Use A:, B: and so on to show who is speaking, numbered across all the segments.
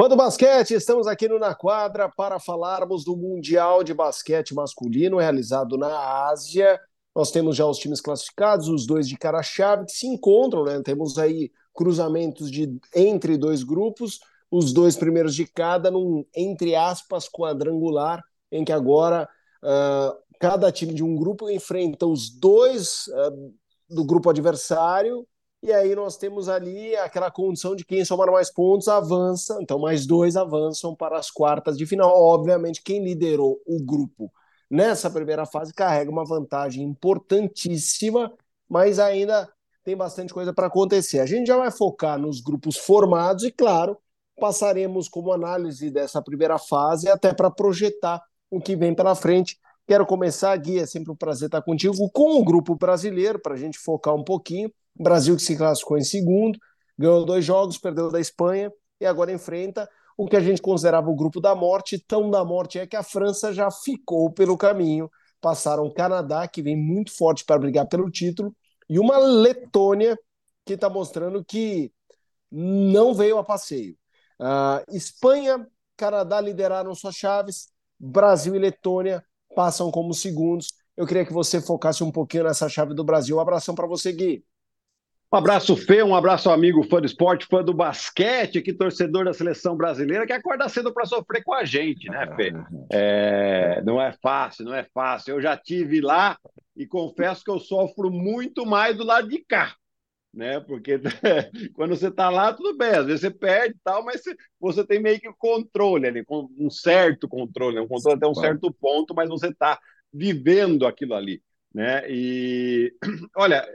A: Fã do basquete, estamos aqui no Na Quadra para falarmos do Mundial de Basquete Masculino realizado na Ásia. Nós temos já os times classificados, os dois de cara-chave que se encontram, né? Temos aí cruzamentos de entre dois grupos, os dois primeiros de cada, num entre aspas quadrangular, em que agora uh, cada time de um grupo enfrenta os dois uh, do grupo adversário e aí nós temos ali aquela condição de quem somar mais pontos avança, então mais dois avançam para as quartas de final. Obviamente, quem liderou o grupo nessa primeira fase carrega uma vantagem importantíssima, mas ainda tem bastante coisa para acontecer. A gente já vai focar nos grupos formados e, claro, passaremos como análise dessa primeira fase até para projetar o que vem pela frente. Quero começar, Gui, é sempre um prazer estar contigo, com o grupo brasileiro, para a gente focar um pouquinho. Brasil que se classificou em segundo, ganhou dois jogos, perdeu da Espanha e agora enfrenta o que a gente considerava o grupo da morte. Tão da morte é que a França já ficou pelo caminho. Passaram o Canadá, que vem muito forte para brigar pelo título, e uma Letônia que está mostrando que não veio a passeio. Uh, Espanha, Canadá lideraram suas chaves, Brasil e Letônia passam como segundos. Eu queria que você focasse um pouquinho nessa chave do Brasil. Um abração para você, Gui.
B: Um abraço, Fê, um abraço, amigo fã do esporte, fã do basquete, aqui, torcedor da seleção brasileira, que acorda cedo para sofrer com a gente, né, Fê? É, não é fácil, não é fácil. Eu já tive lá e confesso que eu sofro muito mais do lado de cá, né? Porque quando você está lá, tudo bem, às vezes você perde e tal, mas você tem meio que controle ali, um certo controle, um controle até um certo ponto, mas você está vivendo aquilo ali. Né? E olha,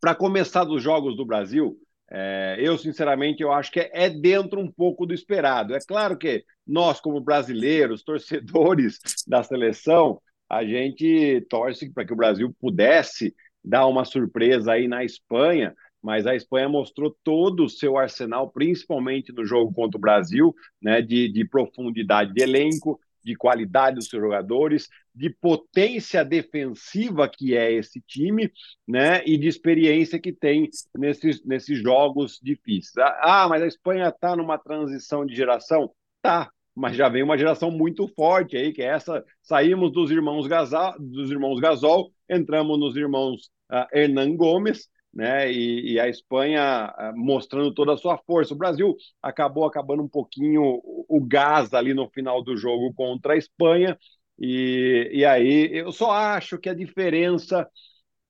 B: para começar dos jogos do Brasil, é, eu, sinceramente, eu acho que é, é, dentro um pouco do esperado. É claro que nós, como brasileiros, torcedores da seleção, a gente torce para que o Brasil pudesse dar uma surpresa aí na Espanha, mas a Espanha mostrou todo o seu arsenal, principalmente no jogo contra o Brasil, né, de, de profundidade de elenco, de qualidade dos seus jogadores, de potência defensiva que é esse time, né? E de experiência que tem nesses, nesses jogos difíceis. Ah, mas a Espanha está numa transição de geração? Tá, mas já vem uma geração muito forte aí, que é essa. Saímos dos irmãos Gasol, dos irmãos Gasol, entramos nos irmãos uh, Hernan Gomes, né? E, e, a Espanha uh, mostrando toda a sua força. O Brasil acabou acabando um pouquinho o, o gás ali no final do jogo contra a Espanha. E, e aí eu só acho que a diferença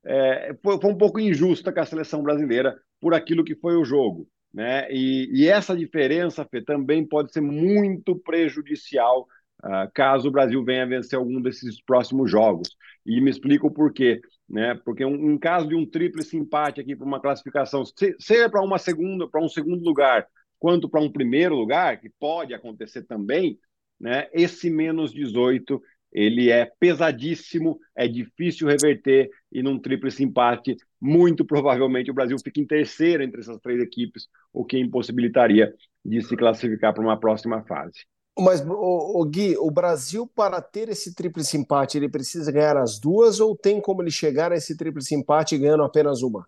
B: é, foi, foi, um pouco injusta com a seleção brasileira por aquilo que foi o jogo. Né? E, e essa diferença, Fê, também pode ser muito prejudicial uh, caso o Brasil venha vencer algum desses próximos jogos. E me explico o porquê né? Porque um, um caso de um tríplice empate aqui para uma classificação, se, seja para uma segunda, para um segundo lugar, quanto para um primeiro lugar, que pode acontecer também, né? Esse menos 18 ele é pesadíssimo, é difícil reverter e num tríplice empate, muito provavelmente o Brasil fica em terceiro entre essas três equipes, o que impossibilitaria de se classificar para uma próxima fase.
A: Mas, o, o, Gui, o Brasil, para ter esse tríplice empate, ele precisa ganhar as duas ou tem como ele chegar a esse tríplice empate ganhando apenas uma?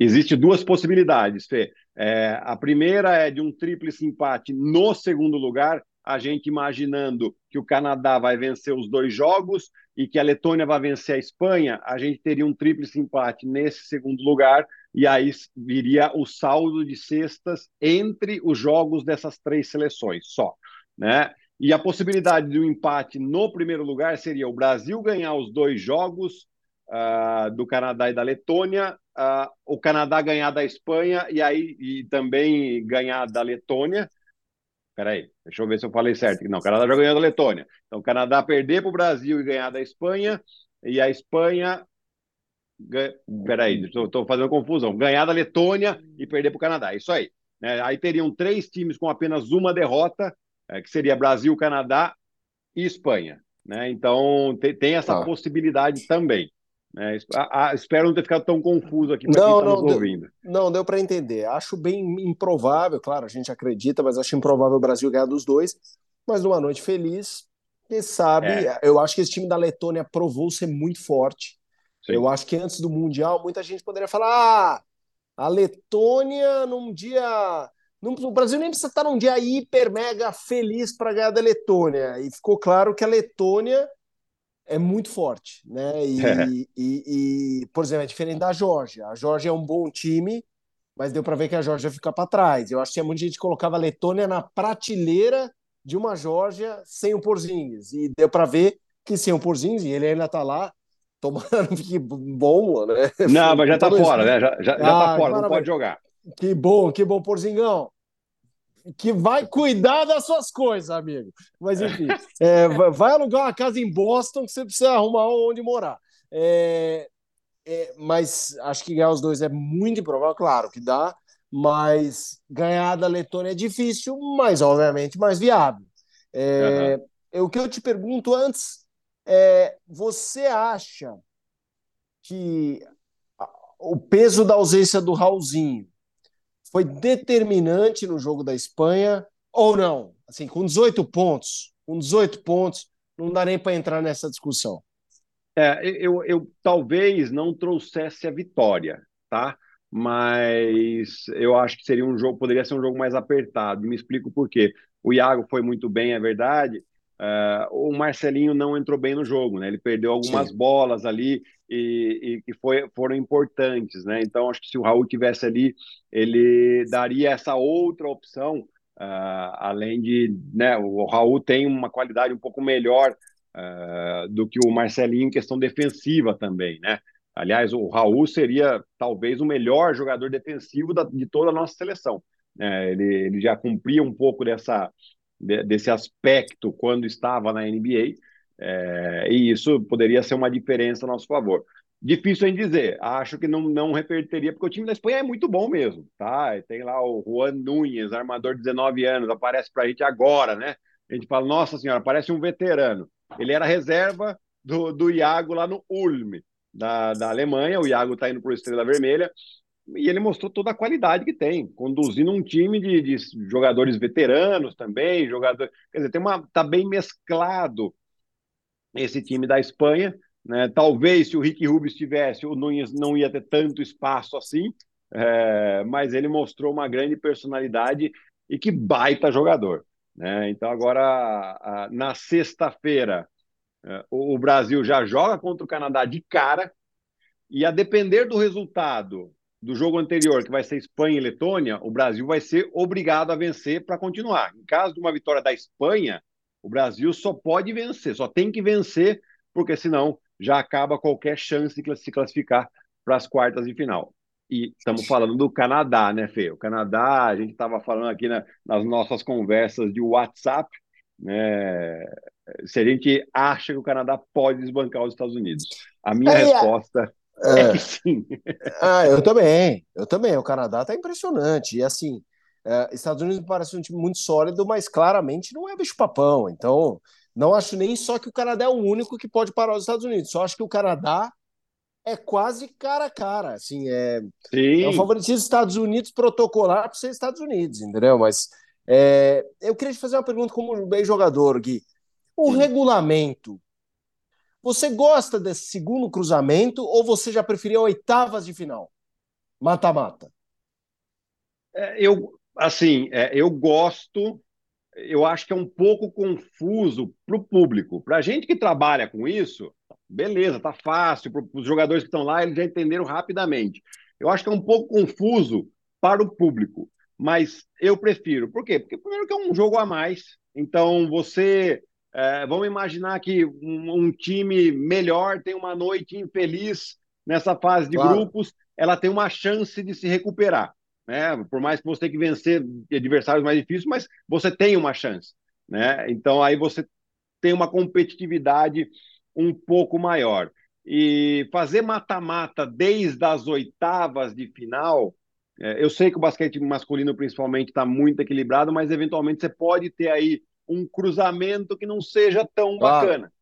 B: Existem duas possibilidades, Fê. É, a primeira é de um tríplice empate no segundo lugar, a gente imaginando que o Canadá vai vencer os dois jogos e que a Letônia vai vencer a Espanha, a gente teria um tríplice empate nesse segundo lugar, e aí viria o saldo de cestas entre os jogos dessas três seleções só né? E a possibilidade de um empate no primeiro lugar seria o Brasil ganhar os dois jogos uh, do Canadá e da Letônia, uh, o Canadá ganhar da Espanha e aí e também ganhar da Letônia. Peraí, deixa eu ver se eu falei certo. Não, o Canadá já ganhou da Letônia. Então, o Canadá perder para o Brasil e ganhar da Espanha, e a Espanha. Peraí, estou fazendo confusão. Ganhar da Letônia e perder para o Canadá. Isso aí. Né? Aí teriam três times com apenas uma derrota é, que seria Brasil, Canadá e Espanha. Né? Então, tem, tem essa ah. possibilidade também. Né? A, a, espero não ter ficado tão confuso aqui para quem está nos ouvindo.
A: Deu, não, deu para entender. Acho bem improvável, claro, a gente acredita, mas acho improvável o Brasil ganhar dos dois. Mas numa noite feliz, quem sabe, é. eu acho que esse time da Letônia provou ser muito forte. Sim. Eu acho que antes do Mundial, muita gente poderia falar: ah, a Letônia num dia não, o Brasil nem precisa estar num dia hiper, mega feliz para ganhar da Letônia. E ficou claro que a Letônia é muito forte, né? E, é. e, e, por exemplo, é diferente da Geórgia. A Geórgia é um bom time, mas deu para ver que a Geórgia fica para trás. Eu acho que tinha muita gente que colocava a Letônia na prateleira de uma Geórgia sem o Porzingis. E deu para ver que sem o Porzingis, e ele ainda está lá, tomando que bom, né?
B: Não, mas já está fora, né? Já, já, já tá ah, fora, não pode jogar.
A: Que bom, que bom, Porzingão. Que vai cuidar das suas coisas, amigo. Mas enfim, é, vai alugar uma casa em Boston que você precisa arrumar onde morar. É, é, mas acho que ganhar os dois é muito improvável, claro que dá, mas ganhar da Letônia é difícil, mas obviamente mais viável. É, uhum. O que eu te pergunto antes é: você acha que o peso da ausência do Raulzinho foi determinante no jogo da Espanha ou não? Assim, com 18 pontos, com 18 pontos, não dá nem para entrar nessa discussão.
B: É, eu, eu talvez não trouxesse a vitória, tá? Mas eu acho que seria um jogo, poderia ser um jogo mais apertado. Me explico por quê. O Iago foi muito bem, é verdade. Uh, o Marcelinho não entrou bem no jogo, né? Ele perdeu algumas Sim. bolas ali e, que foi, foram importantes, né? Então, acho que se o Raul tivesse ali, ele daria essa outra opção, uh, além de, né, o Raul tem uma qualidade um pouco melhor uh, do que o Marcelinho em questão defensiva também, né? Aliás, o Raul seria talvez o melhor jogador defensivo da, de toda a nossa seleção. Né? Ele, ele já cumpria um pouco dessa, de, desse aspecto quando estava na NBA, é, e isso poderia ser uma diferença a nosso favor. Difícil em dizer, acho que não, não reperteria, porque o time da Espanha é muito bom mesmo, tá? Tem lá o Juan Núñez, armador de 19 anos, aparece para a gente agora, né? A gente fala, nossa senhora, parece um veterano. Ele era reserva do, do Iago lá no Ulm, da, da Alemanha. O Iago está indo para o Estrela Vermelha e ele mostrou toda a qualidade que tem, conduzindo um time de, de jogadores veteranos também, jogador, quer dizer, tem uma tá bem mesclado esse time da Espanha, né? Talvez se o Rick Rubio estivesse, o Nunes não ia ter tanto espaço assim, é, mas ele mostrou uma grande personalidade e que baita jogador, né? Então agora na sexta-feira é, o Brasil já joga contra o Canadá de cara e a depender do resultado do jogo anterior, que vai ser Espanha e Letônia, o Brasil vai ser obrigado a vencer para continuar. Em caso de uma vitória da Espanha, o Brasil só pode vencer, só tem que vencer, porque senão já acaba qualquer chance de se classificar para as quartas de final. E estamos falando do Canadá, né, Fê? O Canadá, a gente estava falando aqui na, nas nossas conversas de WhatsApp, né? Se a gente acha que o Canadá pode desbancar os Estados Unidos. A minha é, resposta é, é que sim.
A: Ah, eu também, eu também. O Canadá está impressionante. E assim, é, Estados Unidos me parece um time muito sólido, mas claramente não é bicho-papão. Então, não acho nem só que o Canadá é o único que pode parar os Estados Unidos. Só acho que o Canadá é quase cara a cara. Assim, é, Sim. é o favoritismo dos Estados Unidos protocolar para ser Estados Unidos, entendeu? Mas é, eu queria te fazer uma pergunta como bem jogador, Gui. O Sim. regulamento você gosta desse segundo cruzamento ou você já preferia oitavas de final? Mata-mata.
B: É, eu, assim, é, eu gosto, eu acho que é um pouco confuso para o público. Para a gente que trabalha com isso, beleza, tá fácil. Para os jogadores que estão lá, eles já entenderam rapidamente. Eu acho que é um pouco confuso para o público, mas eu prefiro. Por quê? Porque, primeiro, que é um jogo a mais. Então, você é, vamos imaginar que um, um, time melhor tem uma noite infeliz nessa fase de claro. grupos, ela tem uma chance de se recuperar. Né? Por mais que você tenha que vencer adversários mais difíceis, mas você tem uma chance. Né? Então aí você tem uma competitividade um pouco maior. E fazer mata-mata desde as oitavas de final, é, eu sei que o basquete masculino principalmente está muito equilibrado, mas eventualmente você pode ter aí um cruzamento que não seja tão claro. bacana.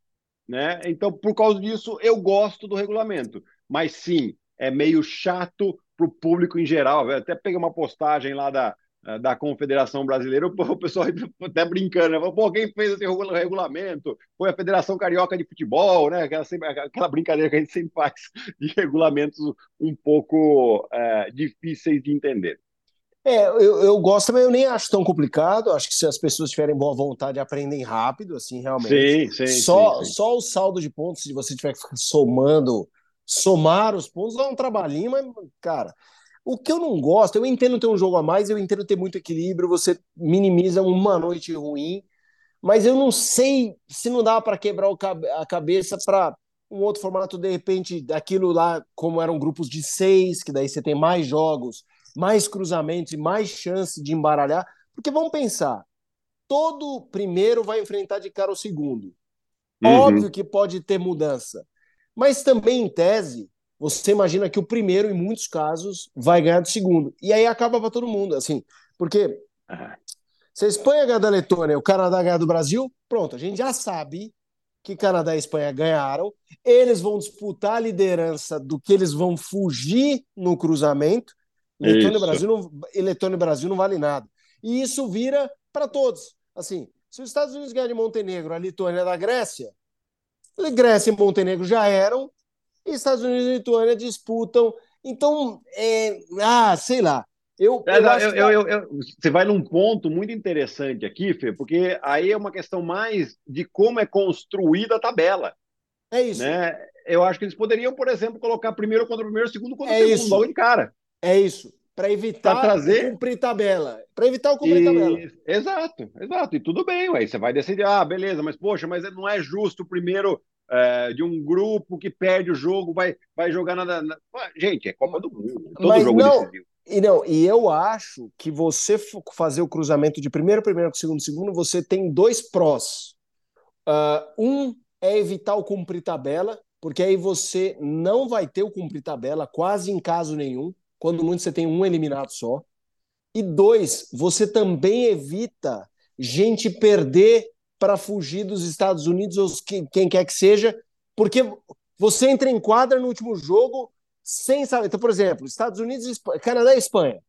B: Né? Então, por causa disso, eu gosto do regulamento. Mas sim, é meio chato para o público em geral. Eu até peguei uma postagem lá da, da Confederação Brasileira, o pessoal até brincando, né? Pô, quem fez esse regulamento? Foi a Federação Carioca de Futebol, né? Aquela, aquela brincadeira que a gente sempre faz de regulamentos um pouco é, difíceis de entender.
A: É, eu, eu gosto, mas eu nem acho tão complicado. Acho que se as pessoas tiverem boa vontade, aprendem rápido, assim, realmente.
B: Sim, sim.
A: Só,
B: sim, sim.
A: só o saldo de pontos, se você tiver que ficar somando, somar os pontos, dá um trabalhinho, mas, cara, o que eu não gosto, eu entendo ter um jogo a mais, eu entendo ter muito equilíbrio, você minimiza uma noite ruim, mas eu não sei se não dá para quebrar a cabeça para um outro formato, de repente, daquilo lá, como eram grupos de seis, que daí você tem mais jogos mais cruzamentos e mais chance de embaralhar. Porque vamos pensar, todo primeiro vai enfrentar de cara o segundo. Uhum. Óbvio que pode ter mudança. Mas também, em tese, você imagina que o primeiro, em muitos casos, vai ganhar do segundo. E aí acaba para todo mundo, assim. Porque se a Espanha ganhar da Letônia o Canadá ganhar do Brasil, pronto, a gente já sabe que Canadá e Espanha ganharam. Eles vão disputar a liderança do que eles vão fugir no cruzamento. Letônia e Brasil, não, Letônia e Brasil não vale nada. E isso vira para todos. Assim, se os Estados Unidos ganhar de Montenegro, a Lituânia da Grécia, Grécia e Montenegro já eram, e Estados Unidos e Lituânia disputam. Então, é, ah, sei lá. Eu,
B: é, eu, eu, eu, eu, você vai num ponto muito interessante aqui, Fê, porque aí é uma questão mais de como é construída a tabela.
A: É isso.
B: Né? Eu acho que eles poderiam, por exemplo, colocar primeiro contra o primeiro, segundo contra o é segundo, isso. logo de cara.
A: É isso. Para evitar
B: trazer...
A: cumprir tabela. Para evitar o cumprir e... tabela.
B: Exato, exato. E tudo bem, ué. Você vai decidir, ah, beleza, mas poxa, mas não é justo o primeiro é, de um grupo que perde o jogo, vai, vai jogar nada. Na... Gente, é Copa do Mundo. Todo mas jogo
A: não... E não, e eu acho que você fazer o cruzamento de primeiro, primeiro, segundo, segundo, você tem dois prós. Uh, um é evitar o cumprir tabela, porque aí você não vai ter o cumprir tabela quase em caso nenhum quando muito você tem um eliminado só. E dois, você também evita gente perder para fugir dos Estados Unidos ou quem, quer que seja, porque você entra em quadra no último jogo sem saber. Então, por exemplo, Estados Unidos, Canadá e Espanha.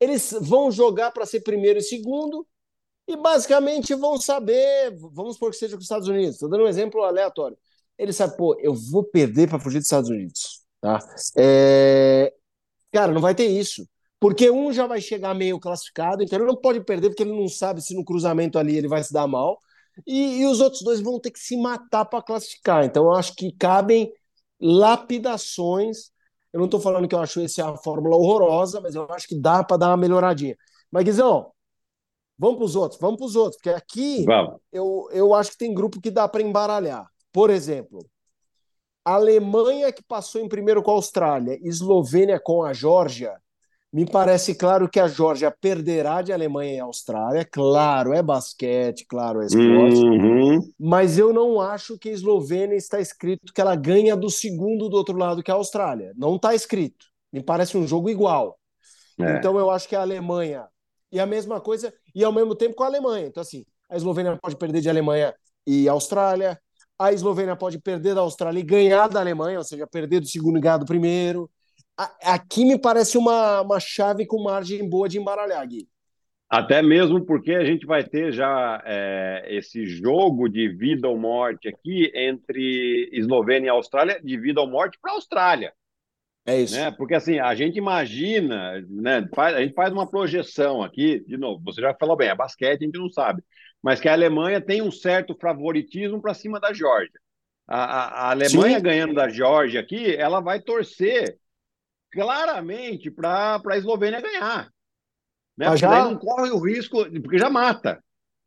A: Eles vão jogar para ser primeiro e segundo e basicamente vão saber, vamos supor que seja com os Estados Unidos. Estou dando um exemplo aleatório. Eles sabem, pô, eu vou perder para fugir dos Estados Unidos. Tá? É, Cara, não vai ter isso. Porque um já vai chegar meio classificado, então ele não pode perder, porque ele não sabe se no cruzamento ali ele vai se dar mal. E, e os outros dois vão ter que se matar para classificar. Então eu acho que cabem lapidações. Eu não estou falando que eu acho essa a fórmula horrorosa, mas eu acho que dá para dar uma melhoradinha. Mas, Guizão, vamos para os outros, vamos para os outros, porque aqui eu, eu acho que tem grupo que dá para embaralhar. Por exemplo, Alemanha que passou em primeiro com a Austrália, Eslovênia com a Geórgia, me parece claro que a Geórgia perderá de Alemanha e Austrália. Claro, é basquete, claro, é esporte. Uhum. Mas eu não acho que a Eslovênia está escrito que ela ganha do segundo do outro lado que a Austrália. Não está escrito. Me parece um jogo igual. É. Então eu acho que a Alemanha. E a mesma coisa, e ao mesmo tempo com a Alemanha. Então, assim, a Eslovênia pode perder de Alemanha e Austrália, a Eslovênia pode perder da Austrália e ganhar da Alemanha, ou seja, perder do segundo e ganhar do primeiro. Aqui me parece uma, uma chave com margem boa de embaralhar, Gui.
B: Até mesmo porque a gente vai ter já é, esse jogo de vida ou morte aqui entre Eslovênia e Austrália, de vida ou morte para a Austrália.
A: É isso.
B: Né? Porque assim, a gente imagina, né? Faz, a gente faz uma projeção aqui, de novo, você já falou bem, é basquete, a gente não sabe mas que a Alemanha tem um certo favoritismo para cima da Geórgia. A, a, a, Alemanha Sim. ganhando da Geórgia aqui, ela vai torcer claramente para a Eslovênia ganhar. Né? Porque já... não corre o risco, porque já mata.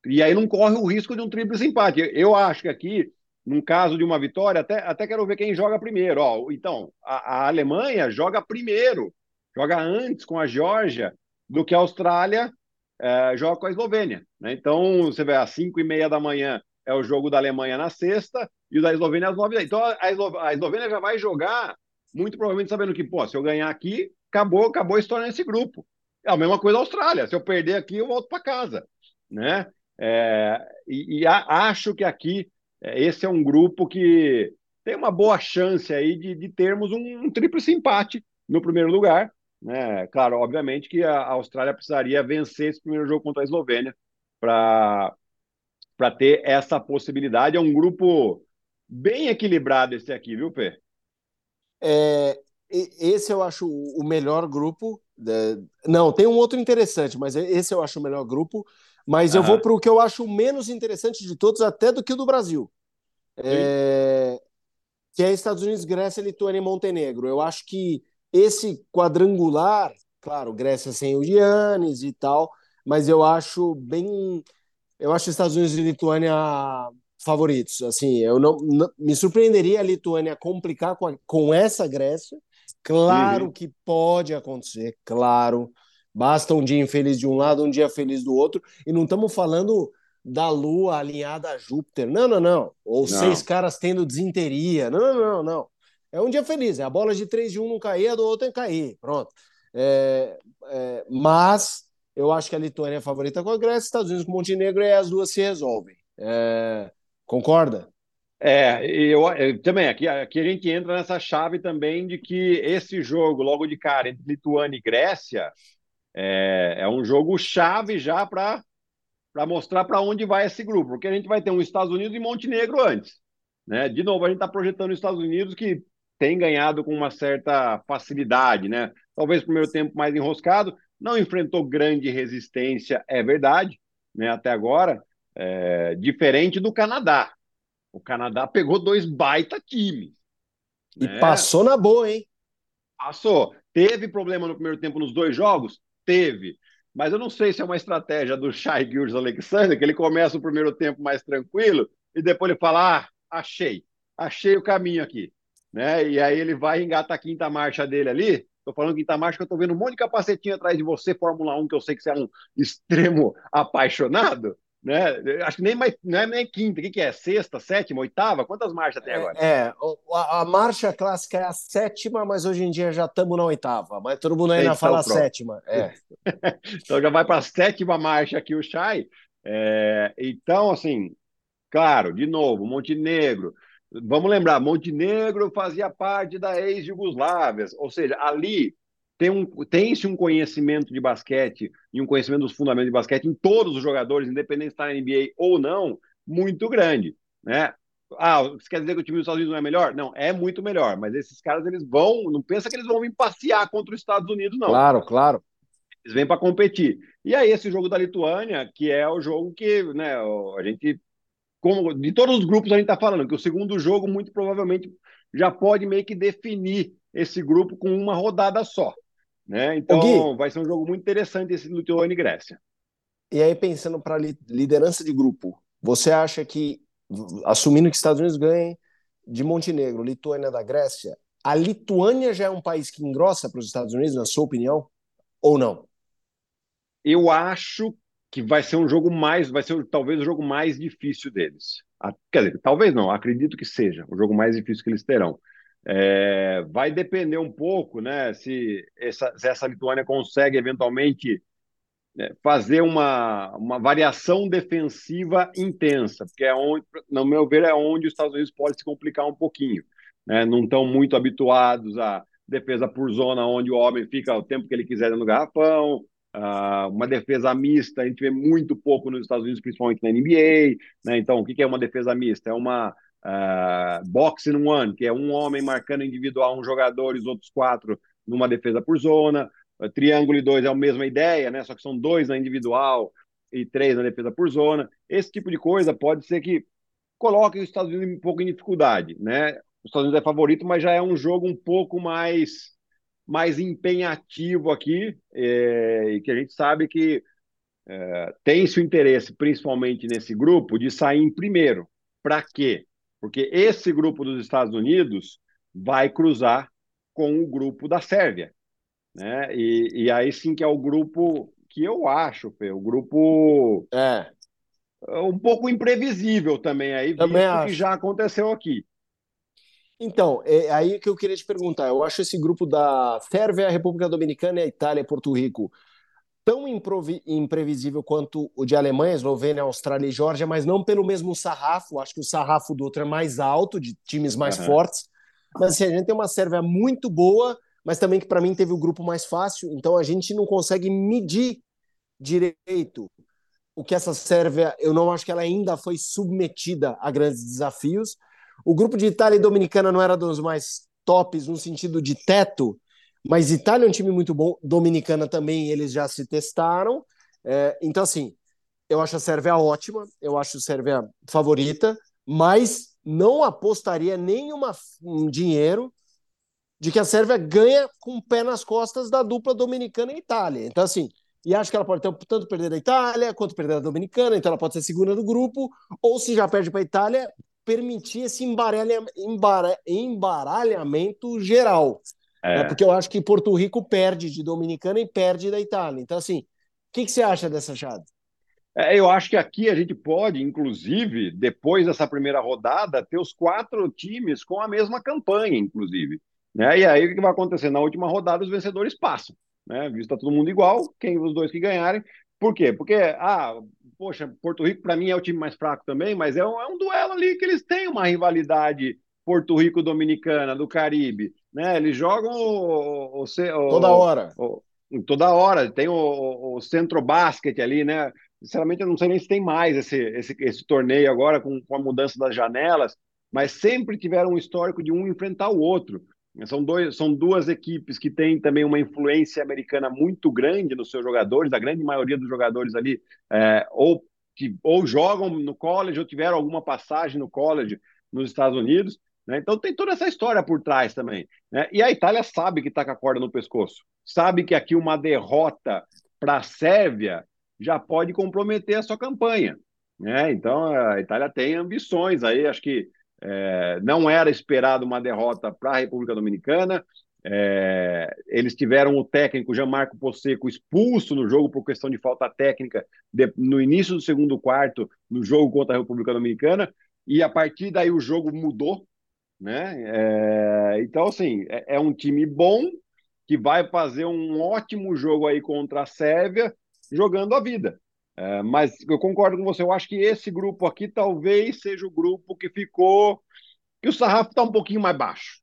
B: E aí não corre o risco de um triplo empate. Eu acho que aqui, num caso de uma vitória, até, até quero ver quem joga primeiro. Ó, então, a, a Alemanha joga primeiro, joga antes com a Geórgia do que a Austrália é, joga com a Eslovênia. Né? Então, você vê, às 5 e meia da manhã é o jogo da Alemanha na sexta e o da Eslovênia às 9 Então, a, Eslo a Eslovênia já vai jogar, muito provavelmente sabendo que, pô, se eu ganhar aqui, acabou, acabou a história nesse grupo. É a mesma coisa da Austrália. Se eu perder aqui, eu volto para casa. Né? É, e, e a, acho que aqui é, esse é um grupo que tem uma boa chance aí de, de termos um, um triplo empate no primeiro lugar né? Claro, obviamente que a Austrália precisaria vencer esse primeiro jogo contra a Eslovênia para ter essa possibilidade. É um grupo bem equilibrado esse aqui, viu, Pê?
A: É, esse eu acho o melhor grupo. É, não, tem um outro interessante, mas esse eu acho o melhor grupo. Mas eu vou para o que eu acho menos interessante de todos, até do que o do Brasil. É, que é Estados Unidos, Grécia, Lituânia e Montenegro. Eu acho que esse quadrangular, claro, Grécia sem o Giannis e tal, mas eu acho bem. Eu acho Estados Unidos e Lituânia favoritos. Assim, eu não, não me surpreenderia a Lituânia complicar com, a, com essa Grécia. Claro uhum. que pode acontecer, claro. Basta um dia infeliz de um lado, um dia feliz do outro. E não estamos falando da Lua alinhada a Júpiter. Não, não, não. Ou não. seis caras tendo desinteria. Não, não, não, não. É um dia feliz. É a bola de três de um não cair, a do outro é cair. Pronto. É, é, mas eu acho que a Lituânia é favorita com a Grécia, Estados Unidos com Montenegro e as duas se resolvem. É, concorda?
B: É, eu, eu, também, aqui, aqui a gente entra nessa chave também de que esse jogo, logo de cara, entre Lituânia e Grécia, é, é um jogo chave já para mostrar para onde vai esse grupo, porque a gente vai ter um Estados Unidos e Montenegro antes. Né? De novo, a gente está projetando os Estados Unidos que tem ganhado com uma certa facilidade, né? Talvez o primeiro tempo mais enroscado, não enfrentou grande resistência, é verdade, né? Até agora, é, diferente do Canadá. O Canadá pegou dois baita times.
A: E né? passou na boa, hein?
B: Passou. Teve problema no primeiro tempo nos dois jogos? Teve. Mas eu não sei se é uma estratégia do Shai Gildes Alexander, que ele começa o primeiro tempo mais tranquilo e depois ele fala: ah, achei, achei o caminho aqui. Né? E aí ele vai e engata a quinta marcha dele ali. Estou falando quinta marcha que eu estou vendo um monte de capacetinho atrás de você, Fórmula 1, que eu sei que você é um extremo apaixonado né? Acho que nem mais, não é nem quinta, o que, que é? Sexta, sétima, oitava? Quantas marchas tem agora?
A: É, a, a, marcha clássica é a sétima, mas hoje em dia já estamos na oitava. Mas todo mundo ainda fala pronto. sétima. É.
B: então já vai para a sétima marcha aqui o Chay. É, então, assim, claro, de novo, Montenegro. Vamos lembrar, Montenegro fazia parte da ex-Jugoslávia, ou seja, ali tem um, tem-se um conhecimento de basquete e um conhecimento dos fundamentos de basquete em todos os jogadores, independente de estar na NBA ou não, muito grande, né? Ah, você quer dizer que o time dos Estados Unidos não é melhor? Não, é muito melhor, mas esses caras eles vão, não pensa que eles vão vir passear contra os Estados Unidos, não.
A: Claro, claro.
B: Eles vêm para competir. E aí esse jogo da Lituânia, que é o jogo que, né, a gente como de todos os grupos a gente está falando que o segundo jogo muito provavelmente já pode meio que definir esse grupo com uma rodada só. Né? Então, Gui, vai ser um jogo muito interessante esse Lituânia e Grécia.
A: E aí, pensando para liderança de grupo, você acha que, assumindo que Estados Unidos ganhem de Montenegro, Lituânia da Grécia, a Lituânia já é um país que engrossa para os Estados Unidos, na sua opinião? Ou não?
B: Eu acho que vai ser um jogo mais, vai ser talvez o jogo mais difícil deles. Quer dizer, talvez não, acredito que seja o jogo mais difícil que eles terão. É, vai depender um pouco, né, se essa, se essa Lituânia consegue eventualmente né, fazer uma, uma variação defensiva intensa, porque é onde, no meu ver, é onde os Estados Unidos pode se complicar um pouquinho. Né? Não estão muito habituados à defesa por zona, onde o homem fica o tempo que ele quiser no garrafão, Uh, uma defesa mista, a gente vê muito pouco nos Estados Unidos, principalmente na NBA. Né? Então, o que é uma defesa mista? É uma uh, box in one, que é um homem marcando individual um jogador e os outros quatro numa defesa por zona. Uh, triângulo e dois é a mesma ideia, né? Só que são dois na individual e três na defesa por zona. Esse tipo de coisa pode ser que coloque os Estados Unidos um pouco em dificuldade, né? Os Estados Unidos é favorito, mas já é um jogo um pouco mais mais empenhativo aqui, é, e que a gente sabe que é, tem seu interesse, principalmente nesse grupo, de sair em primeiro. Para quê? Porque esse grupo dos Estados Unidos vai cruzar com o grupo da Sérvia. Né? E, e aí sim que é o grupo que eu acho, Fê, o grupo
A: é.
B: um pouco imprevisível também aí, também visto acho. que já aconteceu aqui.
A: Então, é aí que eu queria te perguntar. Eu acho esse grupo da Sérvia, República Dominicana, Itália e Porto Rico tão imprevisível quanto o de Alemanha, Eslovênia, Austrália e Geórgia, mas não pelo mesmo sarrafo. Acho que o sarrafo do outro é mais alto, de times mais uhum. fortes. Mas assim, a gente tem uma Sérvia muito boa, mas também que para mim teve o grupo mais fácil. Então a gente não consegue medir direito o que essa Sérvia. Eu não acho que ela ainda foi submetida a grandes desafios. O grupo de Itália e Dominicana não era dos mais tops no sentido de teto, Mas Itália é um time muito bom, Dominicana também, eles já se testaram. É, então, assim, eu acho a Sérvia ótima, eu acho a Sérvia favorita, mas não apostaria nenhuma um dinheiro de que a Sérvia ganha com o pé nas costas da dupla dominicana e Itália. Então, assim, e acho que ela pode tanto perder da Itália quanto perder da Dominicana, então ela pode ser segunda do grupo, ou se já perde para a Itália, permitir esse embaralha, embara, embaralhamento geral. É. Né? Porque eu acho que Porto Rico perde de Dominicana e perde da Itália. Então, assim, o que, que você acha dessa chave?
B: É, eu acho que aqui a gente pode, inclusive, depois dessa primeira rodada, ter os quatro times com a mesma campanha, inclusive. Né? E aí o que vai acontecer? Na última rodada, os vencedores passam né? Visto tá todo mundo igual, quem os dois que ganharem. Por quê? Porque, ah, poxa, Porto Rico para mim é o time mais fraco também, mas é um, é um duelo ali que eles têm uma rivalidade Porto Rico-Dominicana do Caribe, né? Eles jogam o, o, o
A: toda hora.
B: Toda hora. Tem o, o centro basquete ali, né? Sinceramente, eu não sei nem se tem mais esse, esse, esse torneio agora com, com a mudança das janelas, mas sempre tiveram um histórico de um enfrentar o outro. São, dois, são duas equipes que têm também uma influência americana muito grande nos seus jogadores, a grande maioria dos jogadores ali é, ou, que, ou jogam no college ou tiveram alguma passagem no college nos Estados Unidos. Né? Então tem toda essa história por trás também. Né? E a Itália sabe que está com a corda no pescoço, sabe que aqui uma derrota para a Sérvia já pode comprometer a sua campanha. Né? Então a Itália tem ambições aí, acho que é, não era esperado uma derrota para a República Dominicana. É, eles tiveram o técnico Jean-Marco Posseco expulso no jogo por questão de falta técnica de, no início do segundo quarto, no jogo contra a República Dominicana, e a partir daí o jogo mudou. Né? É, então, assim, é, é um time bom que vai fazer um ótimo jogo aí contra a Sérvia, jogando a vida. É, mas eu concordo com você, eu acho que esse grupo aqui talvez seja o grupo que ficou. que o sarrafo está um pouquinho mais baixo.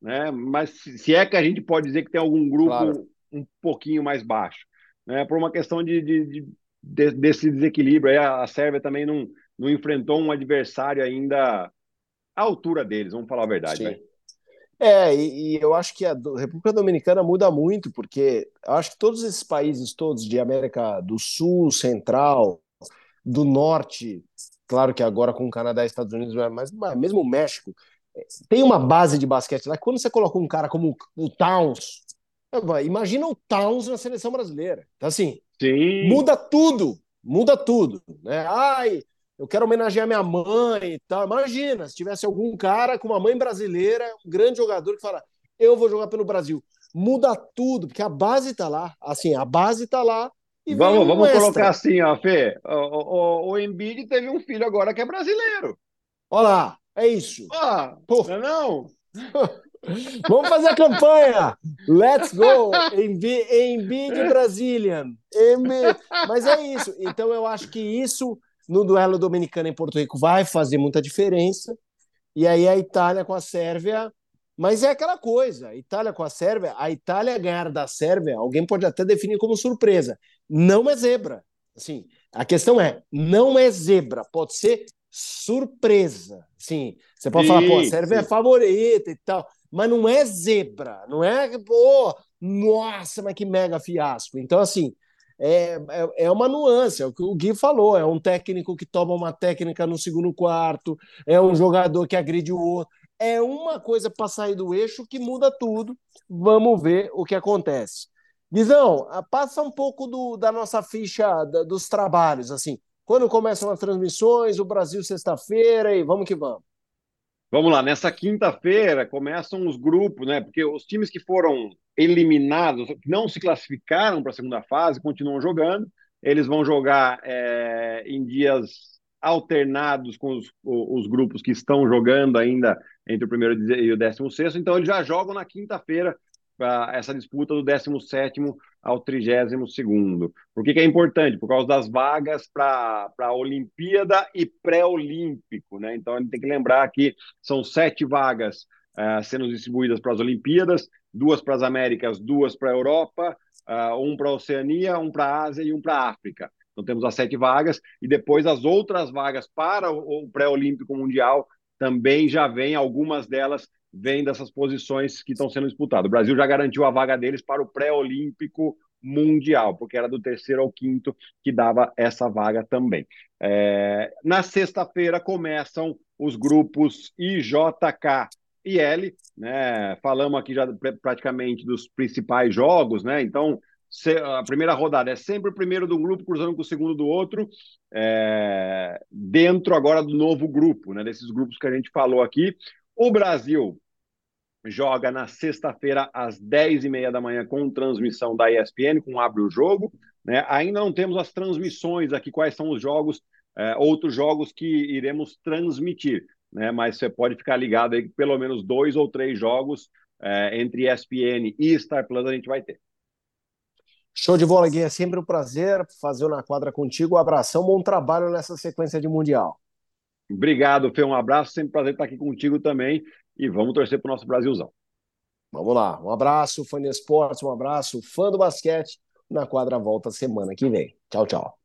B: Né? Mas se é que a gente pode dizer que tem algum grupo claro. um pouquinho mais baixo. Né? Por uma questão de, de, de, de desse desequilíbrio. Aí a, a Sérvia também não, não enfrentou um adversário ainda à altura deles, vamos falar a verdade. Né?
A: É, e, e, eu acho que a República Dominicana muda muito, porque eu acho que todos esses países todos de América do Sul, Central, do Norte, claro que agora com o Canadá e Estados Unidos, mas, mas mesmo o México, tem uma base de basquete lá. Quando você coloca um cara como o Towns, imagina o Towns na seleção brasileira. Então, assim, Sim. muda tudo, muda tudo. Né? Ai, eu quero homenagear minha mãe e tal. Imagina se tivesse algum cara com uma mãe brasileira, um grande jogador que fala: eu vou jogar pelo Brasil. Muda tudo, porque a base está lá. Assim, a base está lá.
B: Vamos vamos colocar assim, ó, Fê. O, o, o Embiid teve um filho agora que é brasileiro.
A: Olha lá, é isso.
B: Ah, Porra. não?
A: Vamos fazer a campanha! Let's go! Embiid, Brazilian. Embiid. Mas é isso. Então eu acho que isso no duelo dominicano em Porto Rico vai fazer muita diferença. E aí a Itália com a Sérvia. Mas é aquela coisa: Itália com a Sérvia, a Itália ganhar da Sérvia, alguém pode até definir como surpresa. Não é zebra. Assim, a questão é: não é zebra, pode ser surpresa. Sim, você pode falar, pô, a Sérvia é favorita e tal, mas não é zebra, não é, pô, nossa, mas que mega fiasco. Então, assim, é, é, é uma nuance, é o que o Gui falou, é um técnico que toma uma técnica no segundo quarto, é um jogador que agride o outro, é uma coisa para sair do eixo que muda tudo. Vamos ver o que acontece. Guizão, passa um pouco do, da nossa ficha da, dos trabalhos, assim. Quando começam as transmissões, o Brasil sexta-feira e vamos que vamos.
B: Vamos lá, nessa quinta-feira começam os grupos, né? Porque os times que foram eliminados, não se classificaram para a segunda fase, continuam jogando. Eles vão jogar é, em dias alternados com os, os, grupos que estão jogando ainda entre o primeiro e o décimo sexto. Então, eles já jogam na quinta-feira essa disputa do 17 ao 32. Por que, que, é importante? Por causa das vagas para a Olimpíada e pré-olímpico. Né? Então, a gente tem que lembrar que são sete vagas uh, sendo distribuídas para as Olimpíadas, duas para as Américas, duas para a Europa, uh, um para a Oceania, um para a Ásia e um para a África. Então, temos as sete vagas, e depois as outras vagas para o pré-olímpico mundial também já vem algumas delas vem dessas posições que estão sendo disputadas. O Brasil já garantiu a vaga deles para o pré-olímpico mundial, porque era do terceiro ao quinto que dava essa vaga também. É, na sexta-feira começam os grupos IJK e L, né? Falamos aqui já praticamente dos principais jogos, né? Então, a primeira rodada é sempre o primeiro do grupo cruzando com o segundo do outro, é, dentro agora do novo grupo, né? Desses grupos que a gente falou aqui. O Brasil joga na sexta-feira às 10h30 da manhã com transmissão da ESPN, com Abre o Jogo. Né? Ainda não temos as transmissões aqui, quais são os jogos, é, outros jogos que iremos transmitir. Né? Mas você pode ficar ligado aí que pelo menos dois ou três jogos é, entre ESPN e Star Plus a gente vai ter.
A: Show de bola, Gui. É sempre um prazer fazer o Na Quadra contigo. Um abração, bom trabalho nessa sequência de Mundial.
B: Obrigado, Fê. Um abraço. Sempre um prazer estar aqui contigo também. E vamos torcer para o nosso Brasilzão.
A: Vamos lá. Um abraço, fã de esportes. Um abraço, fã do basquete. Na Quadra volta semana que vem. Tchau, tchau.